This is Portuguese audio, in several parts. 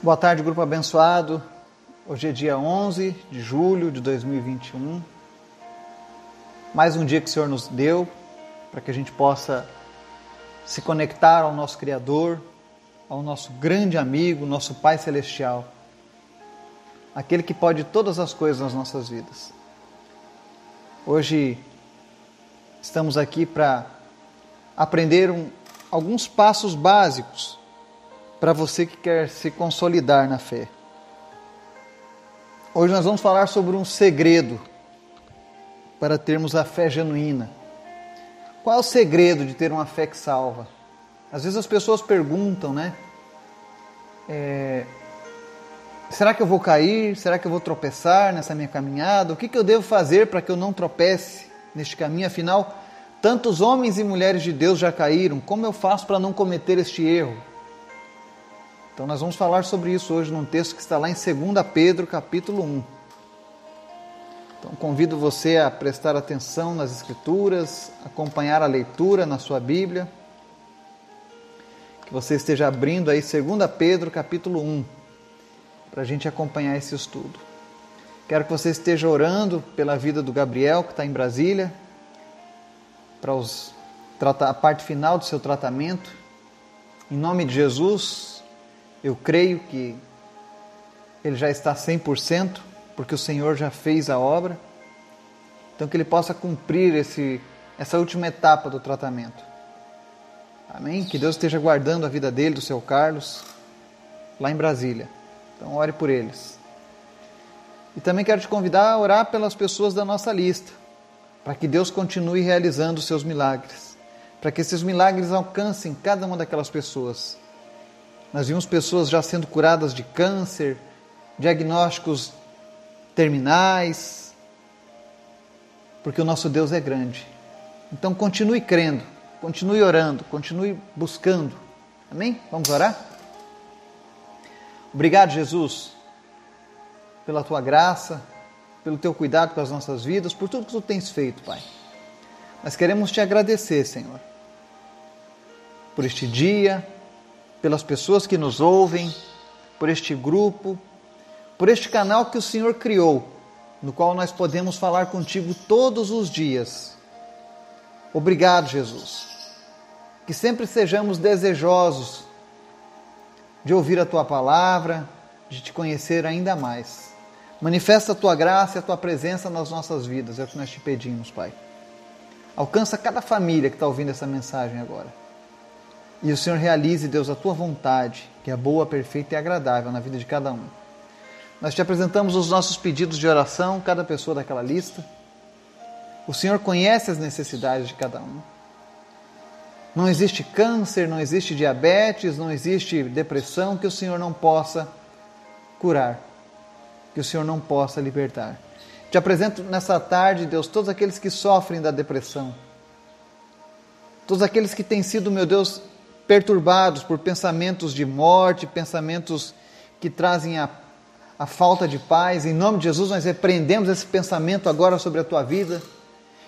Boa tarde, grupo abençoado. Hoje é dia 11 de julho de 2021. Mais um dia que o Senhor nos deu para que a gente possa se conectar ao nosso Criador, ao nosso grande amigo, nosso Pai Celestial, aquele que pode todas as coisas nas nossas vidas. Hoje estamos aqui para aprender um, alguns passos básicos para você que quer se consolidar na fé. Hoje nós vamos falar sobre um segredo para termos a fé genuína. Qual é o segredo de ter uma fé que salva? Às vezes as pessoas perguntam, né? É, será que eu vou cair? Será que eu vou tropeçar nessa minha caminhada? O que, que eu devo fazer para que eu não tropece neste caminho? Afinal, tantos homens e mulheres de Deus já caíram. Como eu faço para não cometer este erro? Então nós vamos falar sobre isso hoje num texto que está lá em 2 Pedro, capítulo 1. Então convido você a prestar atenção nas escrituras, acompanhar a leitura na sua Bíblia. Que você esteja abrindo aí 2 Pedro, capítulo 1, para a gente acompanhar esse estudo. Quero que você esteja orando pela vida do Gabriel, que está em Brasília, para os, a parte final do seu tratamento. Em nome de Jesus, eu creio que ele já está 100%, porque o Senhor já fez a obra. Então que ele possa cumprir esse essa última etapa do tratamento. Amém? Que Deus esteja guardando a vida dele, do seu Carlos, lá em Brasília. Então ore por eles. E também quero te convidar a orar pelas pessoas da nossa lista, para que Deus continue realizando os seus milagres, para que esses milagres alcancem cada uma daquelas pessoas nós vimos pessoas já sendo curadas de câncer, diagnósticos terminais, porque o nosso Deus é grande. Então continue crendo, continue orando, continue buscando. Amém? Vamos orar? Obrigado, Jesus, pela tua graça, pelo teu cuidado com as nossas vidas, por tudo que tu tens feito, Pai. Nós queremos te agradecer, Senhor, por este dia, pelas pessoas que nos ouvem, por este grupo, por este canal que o Senhor criou, no qual nós podemos falar contigo todos os dias. Obrigado, Jesus. Que sempre sejamos desejosos de ouvir a tua palavra, de te conhecer ainda mais. Manifesta a tua graça e a tua presença nas nossas vidas, é o que nós te pedimos, Pai. Alcança cada família que está ouvindo essa mensagem agora. E o Senhor realize, Deus, a tua vontade, que é boa, perfeita e agradável na vida de cada um. Nós te apresentamos os nossos pedidos de oração, cada pessoa daquela lista. O Senhor conhece as necessidades de cada um. Não existe câncer, não existe diabetes, não existe depressão que o Senhor não possa curar, que o Senhor não possa libertar. Te apresento nessa tarde, Deus, todos aqueles que sofrem da depressão, todos aqueles que têm sido, meu Deus, perturbados por pensamentos de morte, pensamentos que trazem a, a falta de paz. Em nome de Jesus, nós repreendemos esse pensamento agora sobre a tua vida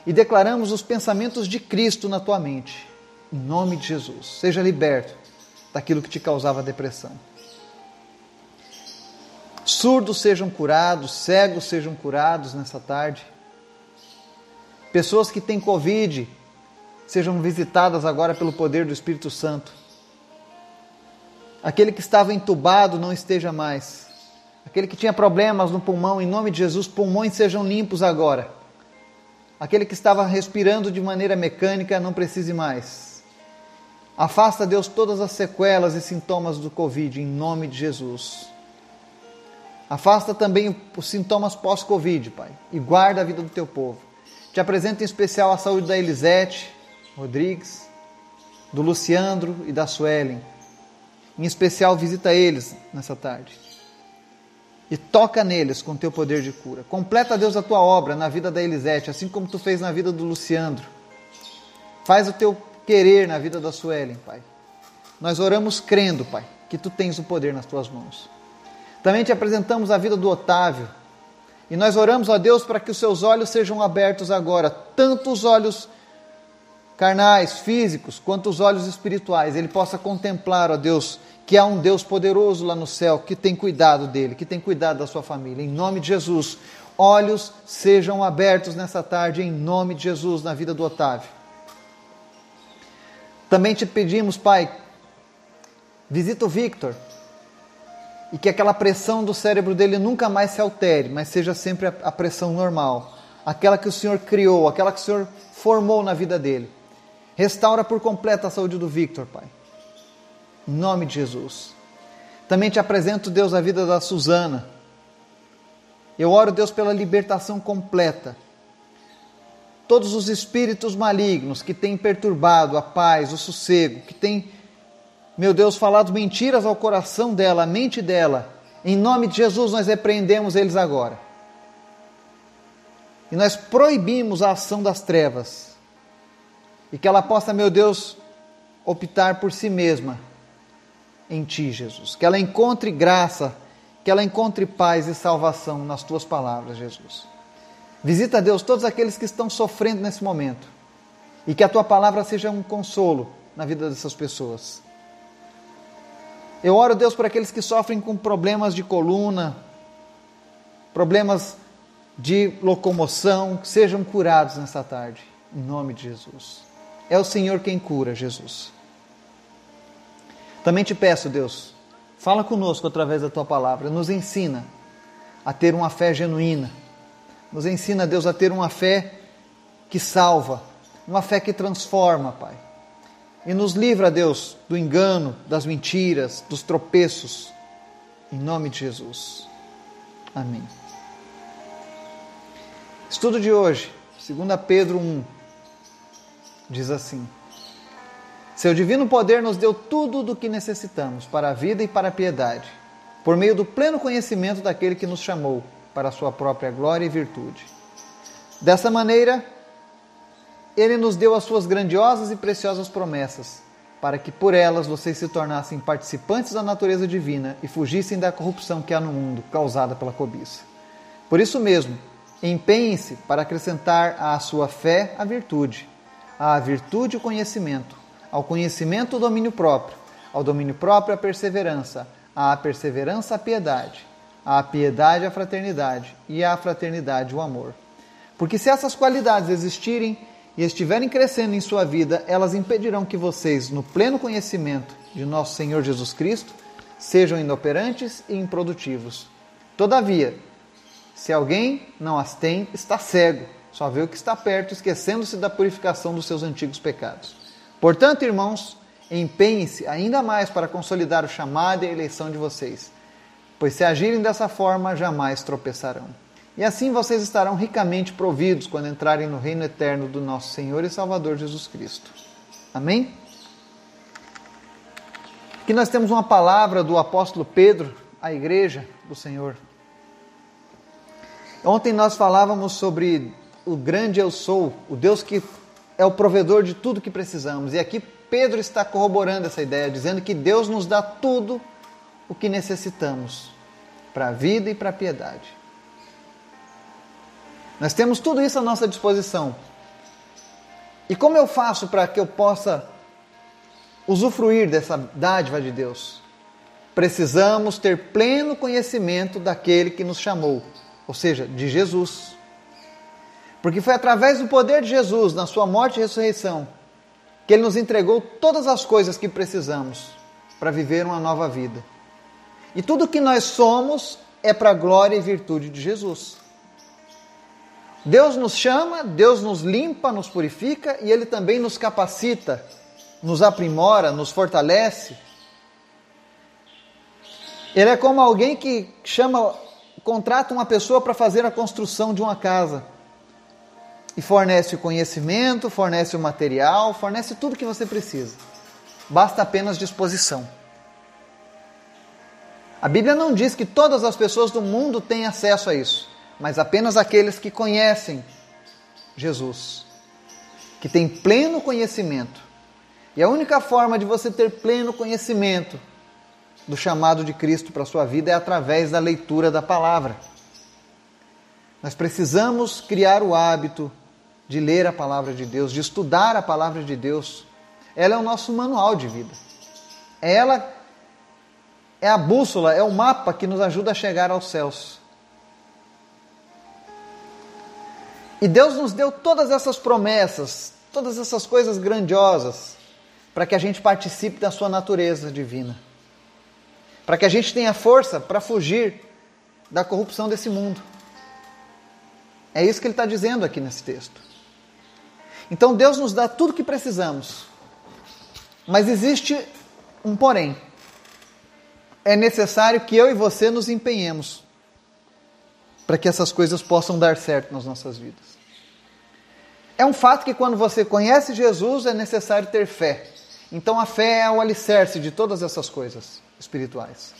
e declaramos os pensamentos de Cristo na tua mente. Em nome de Jesus, seja liberto daquilo que te causava depressão. Surdos sejam curados, cegos sejam curados nessa tarde. Pessoas que têm Covid, sejam visitadas agora pelo poder do Espírito Santo. Aquele que estava entubado não esteja mais. Aquele que tinha problemas no pulmão, em nome de Jesus, pulmões sejam limpos agora. Aquele que estava respirando de maneira mecânica não precise mais. Afasta, Deus, todas as sequelas e sintomas do Covid, em nome de Jesus. Afasta também os sintomas pós-Covid, Pai, e guarda a vida do teu povo. Te apresento em especial a saúde da Elisete, Rodrigues, do Luciandro e da Suelen. Em especial, visita eles nessa tarde. E toca neles com teu poder de cura. Completa, Deus, a tua obra na vida da Elisete, assim como tu fez na vida do Luciandro. Faz o teu querer na vida da Suelen, Pai. Nós oramos crendo, Pai, que tu tens o poder nas tuas mãos. Também te apresentamos a vida do Otávio. E nós oramos a Deus para que os seus olhos sejam abertos agora, tanto os olhos carnais, físicos, quanto os olhos espirituais, ele possa contemplar, ó Deus, que há um Deus poderoso lá no céu que tem cuidado dele, que tem cuidado da sua família. Em nome de Jesus, olhos sejam abertos nessa tarde, em nome de Jesus, na vida do Otávio. Também te pedimos, Pai, visita o Victor e que aquela pressão do cérebro dele nunca mais se altere, mas seja sempre a pressão normal, aquela que o Senhor criou, aquela que o Senhor formou na vida dele. Restaura por completo a saúde do Victor, Pai. Em nome de Jesus. Também te apresento, Deus, a vida da Suzana. Eu oro, Deus, pela libertação completa. Todos os espíritos malignos que têm perturbado a paz, o sossego, que têm, meu Deus, falado mentiras ao coração dela, à mente dela, em nome de Jesus nós repreendemos eles agora. E nós proibimos a ação das trevas. E que ela possa, meu Deus, optar por si mesma em Ti, Jesus. Que ela encontre graça, que ela encontre paz e salvação nas Tuas palavras, Jesus. Visita, Deus, todos aqueles que estão sofrendo nesse momento. E que a Tua palavra seja um consolo na vida dessas pessoas. Eu oro, Deus, por aqueles que sofrem com problemas de coluna, problemas de locomoção, que sejam curados nessa tarde, em nome de Jesus. É o Senhor quem cura, Jesus. Também te peço, Deus, fala conosco através da tua palavra, nos ensina a ter uma fé genuína, nos ensina, Deus, a ter uma fé que salva, uma fé que transforma, Pai. E nos livra, Deus, do engano, das mentiras, dos tropeços, em nome de Jesus. Amém. Estudo de hoje, 2 Pedro 1, diz assim. Seu divino poder nos deu tudo do que necessitamos para a vida e para a piedade, por meio do pleno conhecimento daquele que nos chamou para a sua própria glória e virtude. Dessa maneira, ele nos deu as suas grandiosas e preciosas promessas, para que por elas vocês se tornassem participantes da natureza divina e fugissem da corrupção que há no mundo, causada pela cobiça. Por isso mesmo, empenhem-se para acrescentar à sua fé a virtude, à virtude o conhecimento, ao conhecimento o domínio próprio, ao domínio próprio a perseverança, à perseverança a piedade, à piedade a fraternidade e à fraternidade o amor. Porque se essas qualidades existirem e estiverem crescendo em sua vida, elas impedirão que vocês, no pleno conhecimento de nosso Senhor Jesus Cristo, sejam inoperantes e improdutivos. Todavia, se alguém não as tem, está cego, só vê o que está perto, esquecendo-se da purificação dos seus antigos pecados. Portanto, irmãos, empenhem-se ainda mais para consolidar o chamado e a eleição de vocês, pois se agirem dessa forma, jamais tropeçarão. E assim vocês estarão ricamente providos quando entrarem no reino eterno do nosso Senhor e Salvador Jesus Cristo. Amém? Aqui nós temos uma palavra do apóstolo Pedro à igreja do Senhor. Ontem nós falávamos sobre o grande eu sou, o Deus que é o provedor de tudo que precisamos. E aqui Pedro está corroborando essa ideia, dizendo que Deus nos dá tudo o que necessitamos para a vida e para a piedade. Nós temos tudo isso à nossa disposição. E como eu faço para que eu possa usufruir dessa dádiva de Deus? Precisamos ter pleno conhecimento daquele que nos chamou, ou seja, de Jesus. Porque foi através do poder de Jesus, na sua morte e ressurreição, que ele nos entregou todas as coisas que precisamos para viver uma nova vida. E tudo que nós somos é para a glória e virtude de Jesus. Deus nos chama, Deus nos limpa, nos purifica e Ele também nos capacita, nos aprimora, nos fortalece. Ele é como alguém que chama, contrata uma pessoa para fazer a construção de uma casa e fornece o conhecimento, fornece o material, fornece tudo que você precisa. Basta apenas disposição. A Bíblia não diz que todas as pessoas do mundo têm acesso a isso, mas apenas aqueles que conhecem Jesus, que têm pleno conhecimento. E a única forma de você ter pleno conhecimento do chamado de Cristo para a sua vida é através da leitura da palavra. Nós precisamos criar o hábito de ler a palavra de Deus, de estudar a palavra de Deus. Ela é o nosso manual de vida. É ela é a bússola, é o mapa que nos ajuda a chegar aos céus. E Deus nos deu todas essas promessas, todas essas coisas grandiosas, para que a gente participe da sua natureza divina. Para que a gente tenha força para fugir da corrupção desse mundo. É isso que ele está dizendo aqui nesse texto. Então Deus nos dá tudo o que precisamos. Mas existe um porém. É necessário que eu e você nos empenhemos para que essas coisas possam dar certo nas nossas vidas. É um fato que quando você conhece Jesus é necessário ter fé. Então a fé é o alicerce de todas essas coisas espirituais.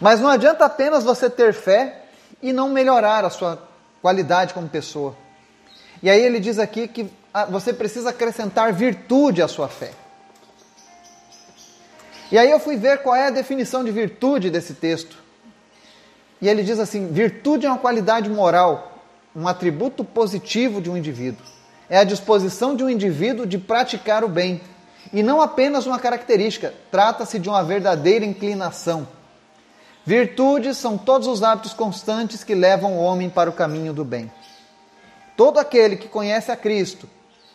Mas não adianta apenas você ter fé e não melhorar a sua qualidade como pessoa. E aí ele diz aqui que você precisa acrescentar virtude à sua fé. E aí eu fui ver qual é a definição de virtude desse texto. E ele diz assim: virtude é uma qualidade moral, um atributo positivo de um indivíduo. É a disposição de um indivíduo de praticar o bem. E não apenas uma característica, trata-se de uma verdadeira inclinação. Virtudes são todos os hábitos constantes que levam o homem para o caminho do bem. Todo aquele que conhece a Cristo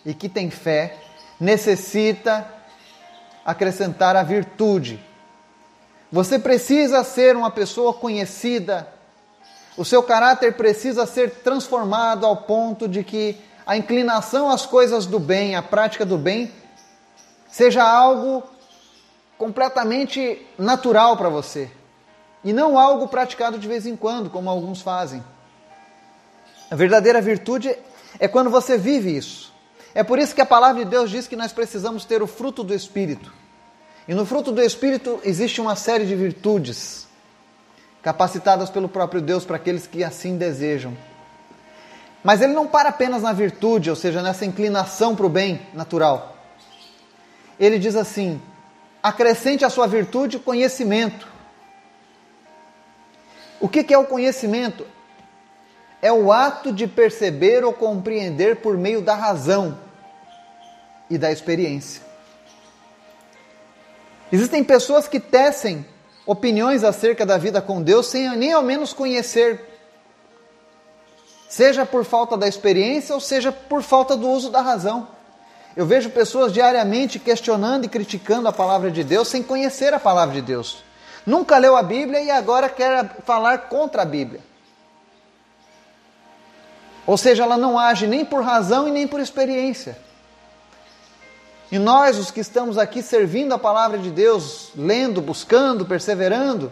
e que tem fé necessita acrescentar a virtude. Você precisa ser uma pessoa conhecida, o seu caráter precisa ser transformado ao ponto de que a inclinação às coisas do bem, a prática do bem, seja algo completamente natural para você e não algo praticado de vez em quando, como alguns fazem. A verdadeira virtude é quando você vive isso. É por isso que a palavra de Deus diz que nós precisamos ter o fruto do Espírito. E no fruto do Espírito existe uma série de virtudes capacitadas pelo próprio Deus para aqueles que assim desejam. Mas ele não para apenas na virtude, ou seja, nessa inclinação para o bem natural. Ele diz assim: acrescente à sua virtude conhecimento. O que é o conhecimento? É o ato de perceber ou compreender por meio da razão e da experiência. Existem pessoas que tecem opiniões acerca da vida com Deus sem nem ao menos conhecer, seja por falta da experiência ou seja por falta do uso da razão. Eu vejo pessoas diariamente questionando e criticando a palavra de Deus sem conhecer a palavra de Deus. Nunca leu a Bíblia e agora quer falar contra a Bíblia. Ou seja, ela não age nem por razão e nem por experiência. E nós, os que estamos aqui servindo a palavra de Deus, lendo, buscando, perseverando,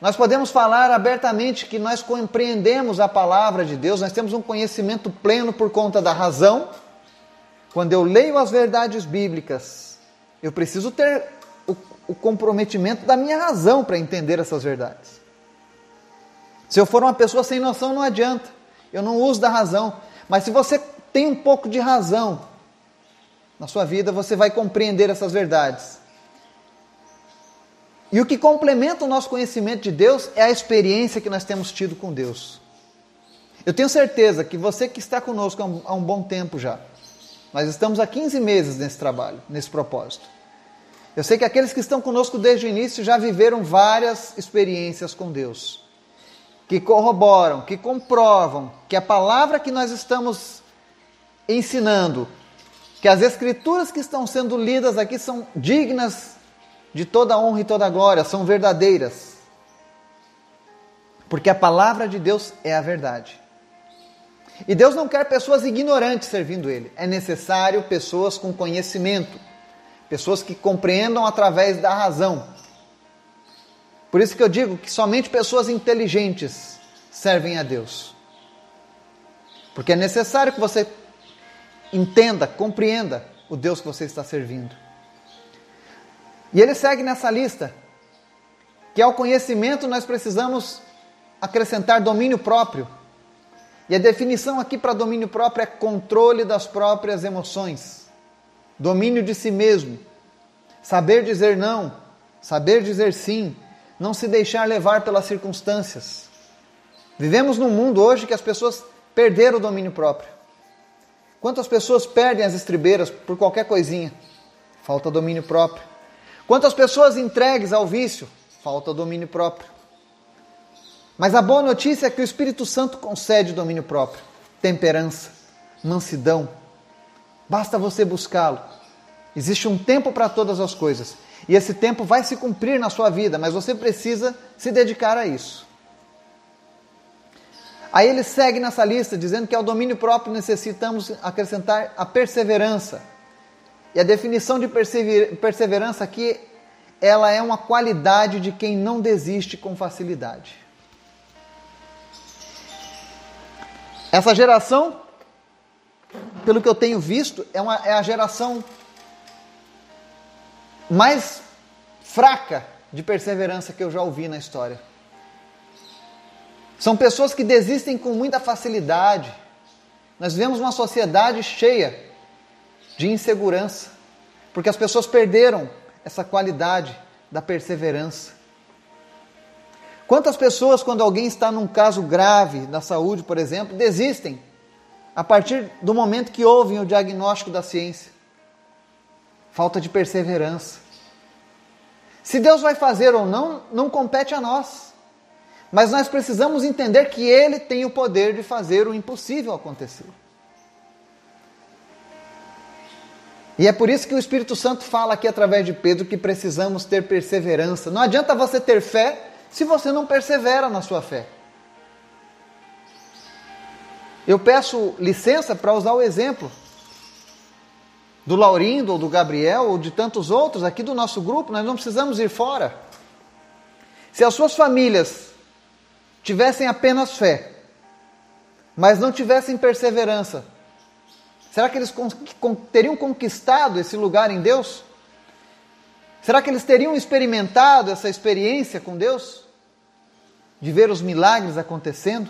nós podemos falar abertamente que nós compreendemos a palavra de Deus, nós temos um conhecimento pleno por conta da razão. Quando eu leio as verdades bíblicas, eu preciso ter o, o comprometimento da minha razão para entender essas verdades. Se eu for uma pessoa sem noção, não adianta. Eu não uso da razão. Mas se você tem um pouco de razão, na sua vida, você vai compreender essas verdades. E o que complementa o nosso conhecimento de Deus é a experiência que nós temos tido com Deus. Eu tenho certeza que você que está conosco há um bom tempo já, nós estamos há 15 meses nesse trabalho, nesse propósito. Eu sei que aqueles que estão conosco desde o início já viveram várias experiências com Deus, que corroboram, que comprovam que a palavra que nós estamos ensinando que as escrituras que estão sendo lidas aqui são dignas de toda honra e toda glória, são verdadeiras. Porque a palavra de Deus é a verdade. E Deus não quer pessoas ignorantes servindo Ele. É necessário pessoas com conhecimento, pessoas que compreendam através da razão. Por isso que eu digo que somente pessoas inteligentes servem a Deus. Porque é necessário que você entenda, compreenda o Deus que você está servindo. E ele segue nessa lista, que ao conhecimento nós precisamos acrescentar domínio próprio. E a definição aqui para domínio próprio é controle das próprias emoções, domínio de si mesmo, saber dizer não, saber dizer sim, não se deixar levar pelas circunstâncias. Vivemos num mundo hoje que as pessoas perderam o domínio próprio. Quantas pessoas perdem as estribeiras por qualquer coisinha? Falta domínio próprio. Quantas pessoas entregues ao vício falta domínio próprio. Mas a boa notícia é que o Espírito Santo concede domínio próprio, temperança, mansidão. Basta você buscá-lo. Existe um tempo para todas as coisas. E esse tempo vai se cumprir na sua vida, mas você precisa se dedicar a isso. Aí ele segue nessa lista dizendo que ao domínio próprio necessitamos acrescentar a perseverança. E a definição de perseverança aqui, ela é uma qualidade de quem não desiste com facilidade. Essa geração, pelo que eu tenho visto, é, uma, é a geração mais fraca de perseverança que eu já ouvi na história. São pessoas que desistem com muita facilidade. Nós vivemos uma sociedade cheia de insegurança, porque as pessoas perderam essa qualidade da perseverança. Quantas pessoas, quando alguém está num caso grave da saúde, por exemplo, desistem a partir do momento que ouvem o diagnóstico da ciência? Falta de perseverança. Se Deus vai fazer ou não, não compete a nós. Mas nós precisamos entender que Ele tem o poder de fazer o impossível acontecer. E é por isso que o Espírito Santo fala aqui através de Pedro que precisamos ter perseverança. Não adianta você ter fé se você não persevera na sua fé. Eu peço licença para usar o exemplo do Laurindo, ou do Gabriel, ou de tantos outros aqui do nosso grupo, nós não precisamos ir fora. Se as suas famílias tivessem apenas fé, mas não tivessem perseverança, será que eles teriam conquistado esse lugar em Deus? Será que eles teriam experimentado essa experiência com Deus? De ver os milagres acontecendo?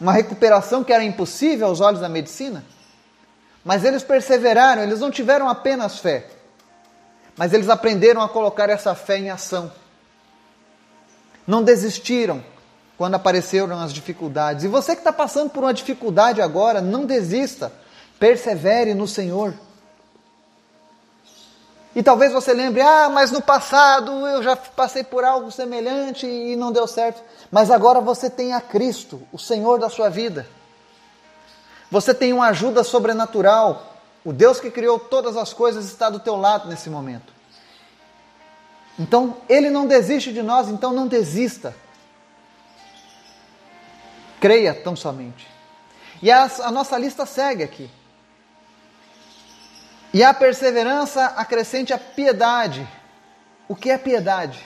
Uma recuperação que era impossível aos olhos da medicina? Mas eles perseveraram, eles não tiveram apenas fé, mas eles aprenderam a colocar essa fé em ação não desistiram quando apareceram as dificuldades. E você que está passando por uma dificuldade agora, não desista, persevere no Senhor. E talvez você lembre, ah, mas no passado eu já passei por algo semelhante e não deu certo. Mas agora você tem a Cristo, o Senhor da sua vida. Você tem uma ajuda sobrenatural. O Deus que criou todas as coisas está do teu lado nesse momento. Então, ele não desiste de nós, então não desista. Creia tão somente. E a, a nossa lista segue aqui. E a perseverança acrescente a piedade. O que é piedade?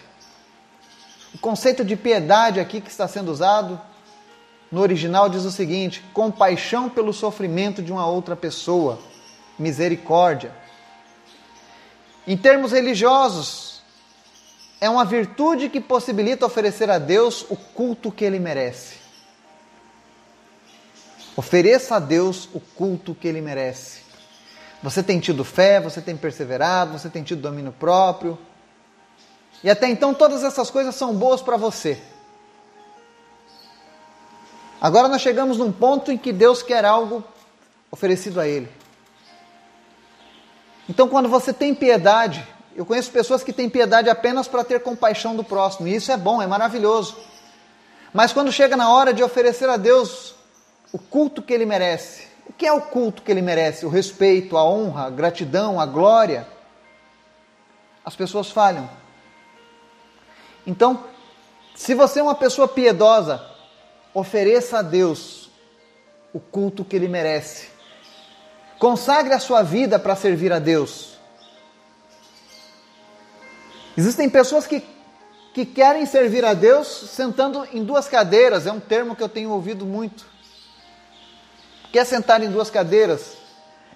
O conceito de piedade aqui que está sendo usado no original diz o seguinte: compaixão pelo sofrimento de uma outra pessoa, misericórdia. Em termos religiosos, é uma virtude que possibilita oferecer a Deus o culto que ele merece. Ofereça a Deus o culto que ele merece. Você tem tido fé, você tem perseverado, você tem tido domínio próprio. E até então todas essas coisas são boas para você. Agora nós chegamos num ponto em que Deus quer algo oferecido a Ele. Então, quando você tem piedade, eu conheço pessoas que têm piedade apenas para ter compaixão do próximo, e isso é bom, é maravilhoso. Mas quando chega na hora de oferecer a Deus o culto que ele merece, o que é o culto que ele merece? O respeito, a honra, a gratidão, a glória. As pessoas falham. Então, se você é uma pessoa piedosa, ofereça a Deus o culto que ele merece. Consagre a sua vida para servir a Deus. Existem pessoas que, que querem servir a Deus sentando em duas cadeiras, é um termo que eu tenho ouvido muito. Quer sentar em duas cadeiras?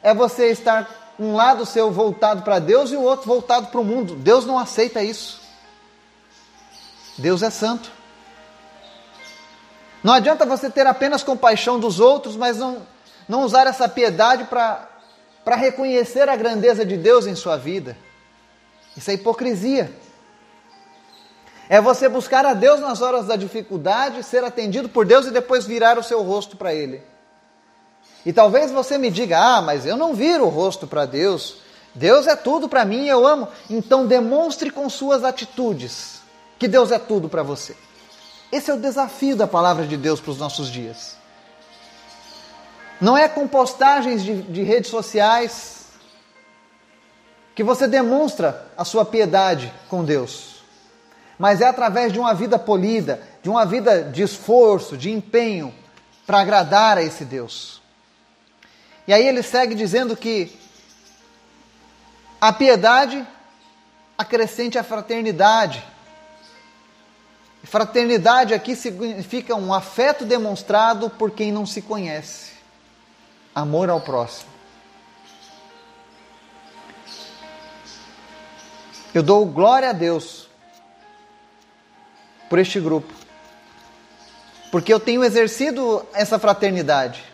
É você estar um lado seu voltado para Deus e o outro voltado para o mundo. Deus não aceita isso. Deus é santo. Não adianta você ter apenas compaixão dos outros, mas não, não usar essa piedade para reconhecer a grandeza de Deus em sua vida. Isso é hipocrisia. É você buscar a Deus nas horas da dificuldade, ser atendido por Deus e depois virar o seu rosto para Ele. E talvez você me diga: ah, mas eu não viro o rosto para Deus, Deus é tudo para mim, eu amo. Então demonstre com suas atitudes que Deus é tudo para você. Esse é o desafio da palavra de Deus para os nossos dias. Não é com postagens de, de redes sociais que você demonstra a sua piedade com Deus, mas é através de uma vida polida, de uma vida de esforço, de empenho para agradar a esse Deus. E aí ele segue dizendo que a piedade acrescente a fraternidade. Fraternidade aqui significa um afeto demonstrado por quem não se conhece. Amor ao próximo. Eu dou glória a Deus por este grupo, porque eu tenho exercido essa fraternidade,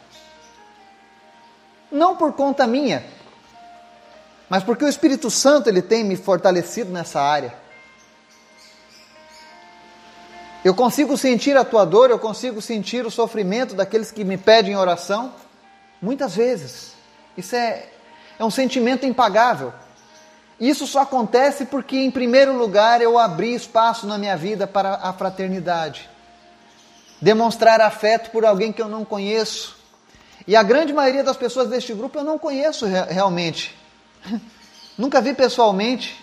não por conta minha, mas porque o Espírito Santo ele tem me fortalecido nessa área. Eu consigo sentir a tua dor, eu consigo sentir o sofrimento daqueles que me pedem oração, muitas vezes. Isso é, é um sentimento impagável. Isso só acontece porque, em primeiro lugar, eu abri espaço na minha vida para a fraternidade. Demonstrar afeto por alguém que eu não conheço. E a grande maioria das pessoas deste grupo eu não conheço realmente. Nunca vi pessoalmente.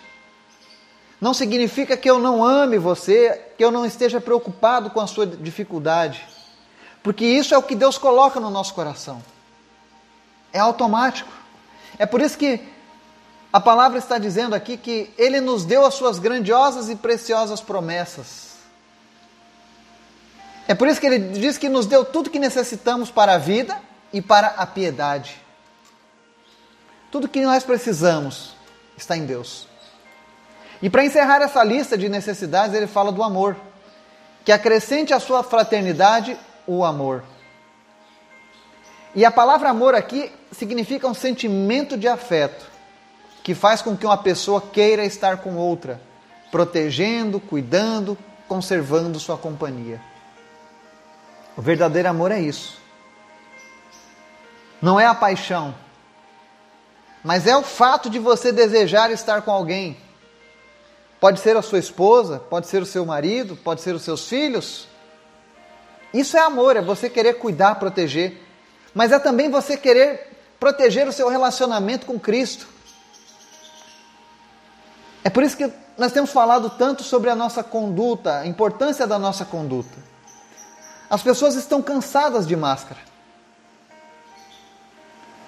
Não significa que eu não ame você, que eu não esteja preocupado com a sua dificuldade. Porque isso é o que Deus coloca no nosso coração. É automático. É por isso que a palavra está dizendo aqui que Ele nos deu as suas grandiosas e preciosas promessas. É por isso que Ele diz que nos deu tudo que necessitamos para a vida e para a piedade. Tudo que nós precisamos está em Deus. E para encerrar essa lista de necessidades, ele fala do amor, que acrescente à sua fraternidade o amor. E a palavra amor aqui significa um sentimento de afeto, que faz com que uma pessoa queira estar com outra, protegendo, cuidando, conservando sua companhia. O verdadeiro amor é isso. Não é a paixão, mas é o fato de você desejar estar com alguém. Pode ser a sua esposa, pode ser o seu marido, pode ser os seus filhos. Isso é amor, é você querer cuidar, proteger. Mas é também você querer proteger o seu relacionamento com Cristo. É por isso que nós temos falado tanto sobre a nossa conduta, a importância da nossa conduta. As pessoas estão cansadas de máscara.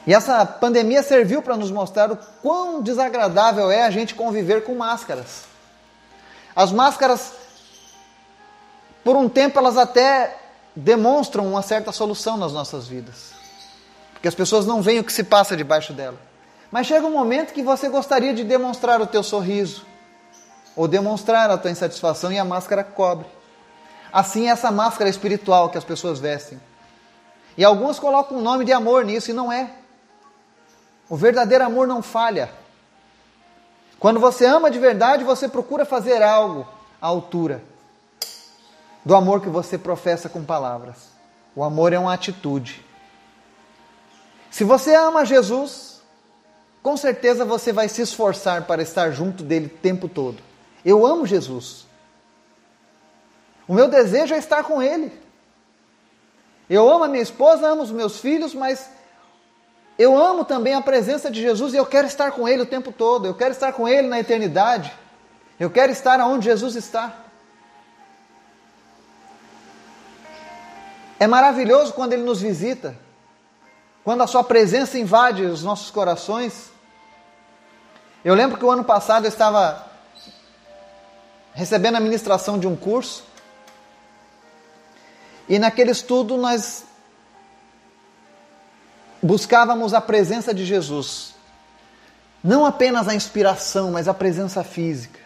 E essa pandemia serviu para nos mostrar o quão desagradável é a gente conviver com máscaras. As máscaras, por um tempo, elas até demonstram uma certa solução nas nossas vidas. Porque as pessoas não veem o que se passa debaixo dela. Mas chega um momento que você gostaria de demonstrar o teu sorriso, ou demonstrar a tua insatisfação e a máscara cobre. Assim é essa máscara espiritual que as pessoas vestem. E algumas colocam o nome de amor nisso e não é. O verdadeiro amor não falha. Quando você ama de verdade, você procura fazer algo à altura do amor que você professa com palavras. O amor é uma atitude. Se você ama Jesus, com certeza você vai se esforçar para estar junto dele o tempo todo. Eu amo Jesus. O meu desejo é estar com ele. Eu amo a minha esposa, amo os meus filhos, mas eu amo também a presença de Jesus e eu quero estar com Ele o tempo todo. Eu quero estar com Ele na eternidade. Eu quero estar onde Jesus está. É maravilhoso quando Ele nos visita, quando a Sua presença invade os nossos corações. Eu lembro que o ano passado eu estava recebendo a ministração de um curso, e naquele estudo nós buscávamos a presença de Jesus. Não apenas a inspiração, mas a presença física.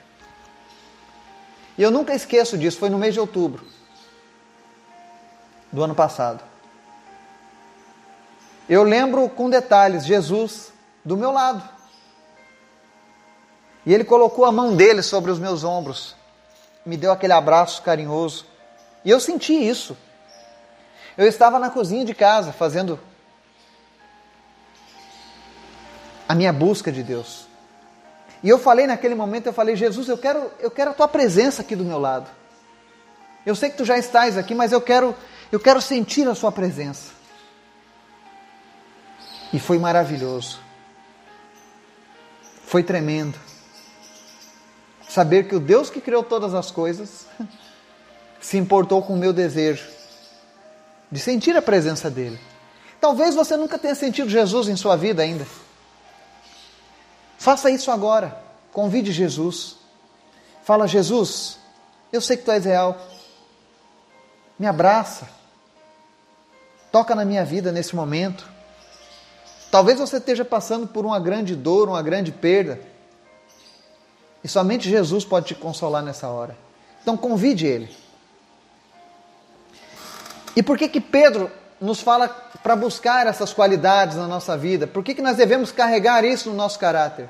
E eu nunca esqueço disso, foi no mês de outubro do ano passado. Eu lembro com detalhes Jesus do meu lado. E ele colocou a mão dele sobre os meus ombros, me deu aquele abraço carinhoso. E eu senti isso. Eu estava na cozinha de casa fazendo a minha busca de Deus. E eu falei naquele momento, eu falei, Jesus, eu quero, eu quero a tua presença aqui do meu lado. Eu sei que tu já estás aqui, mas eu quero, eu quero sentir a sua presença. E foi maravilhoso. Foi tremendo. Saber que o Deus que criou todas as coisas se importou com o meu desejo de sentir a presença dele. Talvez você nunca tenha sentido Jesus em sua vida ainda. Faça isso agora. Convide Jesus. Fala, Jesus, eu sei que tu és real. Me abraça. Toca na minha vida nesse momento. Talvez você esteja passando por uma grande dor, uma grande perda. E somente Jesus pode te consolar nessa hora. Então convide Ele. E por que que Pedro nos fala para buscar essas qualidades na nossa vida? Por que, que nós devemos carregar isso no nosso caráter?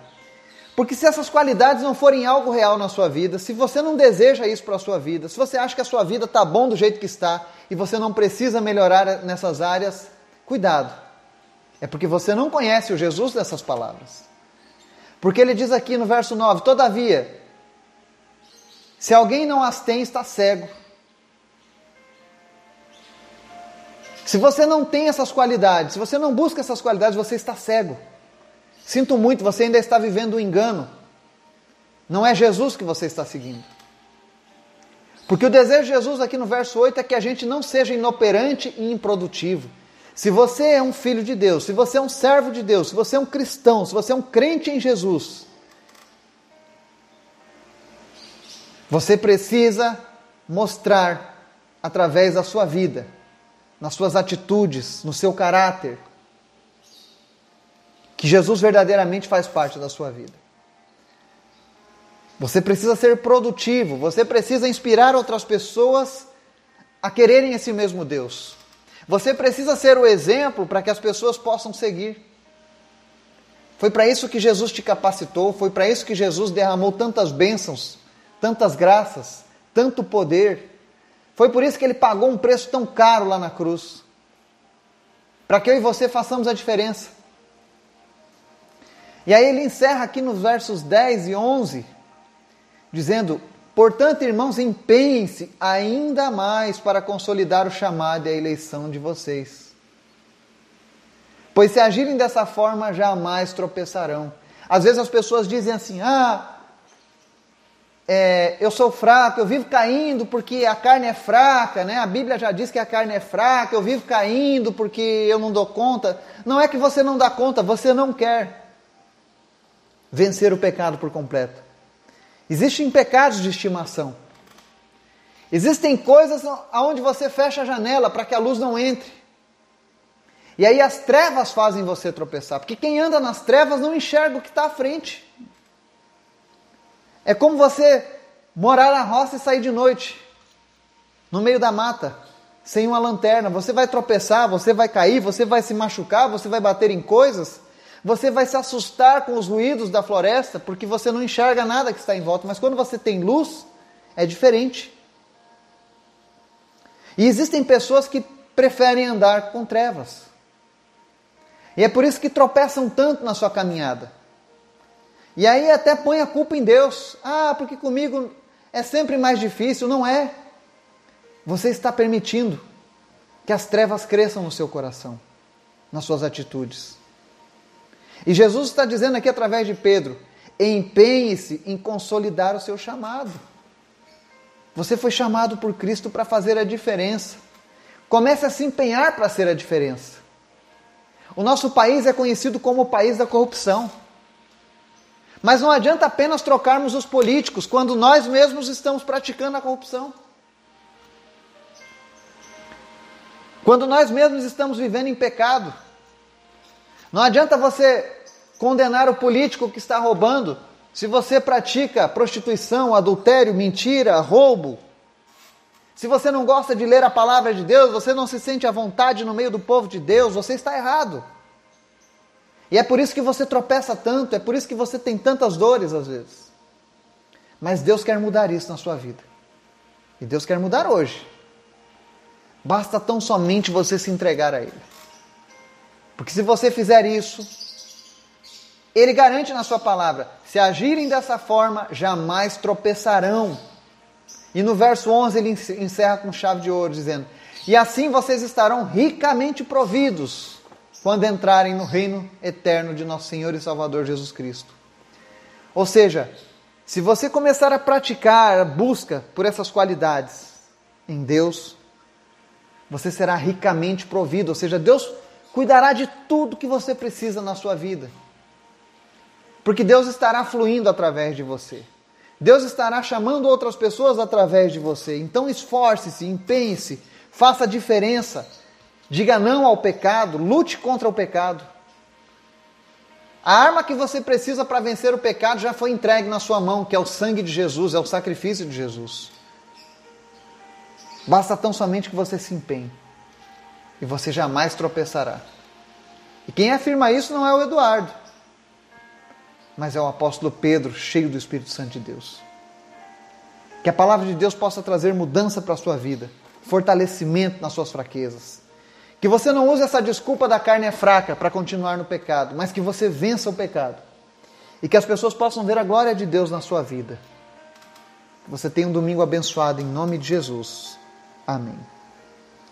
Porque se essas qualidades não forem algo real na sua vida, se você não deseja isso para a sua vida, se você acha que a sua vida está bom do jeito que está e você não precisa melhorar nessas áreas, cuidado. É porque você não conhece o Jesus dessas palavras. Porque ele diz aqui no verso 9: Todavia, se alguém não as tem, está cego Se você não tem essas qualidades, se você não busca essas qualidades, você está cego. Sinto muito, você ainda está vivendo um engano. Não é Jesus que você está seguindo. Porque o desejo de Jesus aqui no verso 8 é que a gente não seja inoperante e improdutivo. Se você é um filho de Deus, se você é um servo de Deus, se você é um cristão, se você é um crente em Jesus, você precisa mostrar através da sua vida nas suas atitudes, no seu caráter, que Jesus verdadeiramente faz parte da sua vida. Você precisa ser produtivo, você precisa inspirar outras pessoas a quererem esse mesmo Deus. Você precisa ser o exemplo para que as pessoas possam seguir. Foi para isso que Jesus te capacitou, foi para isso que Jesus derramou tantas bênçãos, tantas graças, tanto poder foi por isso que ele pagou um preço tão caro lá na cruz. Para que eu e você façamos a diferença. E aí ele encerra aqui nos versos 10 e 11, dizendo: Portanto, irmãos, empenhem-se ainda mais para consolidar o chamado e a eleição de vocês. Pois se agirem dessa forma, jamais tropeçarão. Às vezes as pessoas dizem assim: Ah, é, eu sou fraco, eu vivo caindo porque a carne é fraca, né? A Bíblia já diz que a carne é fraca, eu vivo caindo porque eu não dou conta. Não é que você não dá conta, você não quer vencer o pecado por completo. Existem pecados de estimação. Existem coisas aonde você fecha a janela para que a luz não entre. E aí as trevas fazem você tropeçar, porque quem anda nas trevas não enxerga o que está à frente. É como você morar na roça e sair de noite, no meio da mata, sem uma lanterna. Você vai tropeçar, você vai cair, você vai se machucar, você vai bater em coisas, você vai se assustar com os ruídos da floresta, porque você não enxerga nada que está em volta. Mas quando você tem luz, é diferente. E existem pessoas que preferem andar com trevas. E é por isso que tropeçam tanto na sua caminhada. E aí até põe a culpa em Deus. Ah, porque comigo é sempre mais difícil. Não é. Você está permitindo que as trevas cresçam no seu coração, nas suas atitudes. E Jesus está dizendo aqui através de Pedro: empenhe-se em consolidar o seu chamado. Você foi chamado por Cristo para fazer a diferença. Comece a se empenhar para ser a diferença. O nosso país é conhecido como o país da corrupção. Mas não adianta apenas trocarmos os políticos quando nós mesmos estamos praticando a corrupção. Quando nós mesmos estamos vivendo em pecado. Não adianta você condenar o político que está roubando se você pratica prostituição, adultério, mentira, roubo. Se você não gosta de ler a palavra de Deus, você não se sente à vontade no meio do povo de Deus, você está errado. E é por isso que você tropeça tanto, é por isso que você tem tantas dores às vezes. Mas Deus quer mudar isso na sua vida. E Deus quer mudar hoje. Basta tão somente você se entregar a Ele. Porque se você fizer isso, Ele garante na sua palavra: se agirem dessa forma, jamais tropeçarão. E no verso 11 ele encerra com chave de ouro, dizendo: E assim vocês estarão ricamente providos quando entrarem no reino eterno de nosso Senhor e Salvador Jesus Cristo. Ou seja, se você começar a praticar a busca por essas qualidades em Deus, você será ricamente provido, ou seja, Deus cuidará de tudo que você precisa na sua vida. Porque Deus estará fluindo através de você. Deus estará chamando outras pessoas através de você. Então esforce-se, empenhe-se, faça a diferença. Diga não ao pecado, lute contra o pecado. A arma que você precisa para vencer o pecado já foi entregue na sua mão, que é o sangue de Jesus, é o sacrifício de Jesus. Basta tão somente que você se empenhe e você jamais tropeçará. E quem afirma isso não é o Eduardo, mas é o apóstolo Pedro, cheio do Espírito Santo de Deus. Que a palavra de Deus possa trazer mudança para a sua vida, fortalecimento nas suas fraquezas. Que você não use essa desculpa da carne é fraca para continuar no pecado, mas que você vença o pecado. E que as pessoas possam ver a glória de Deus na sua vida. Que você tenha um domingo abençoado em nome de Jesus. Amém.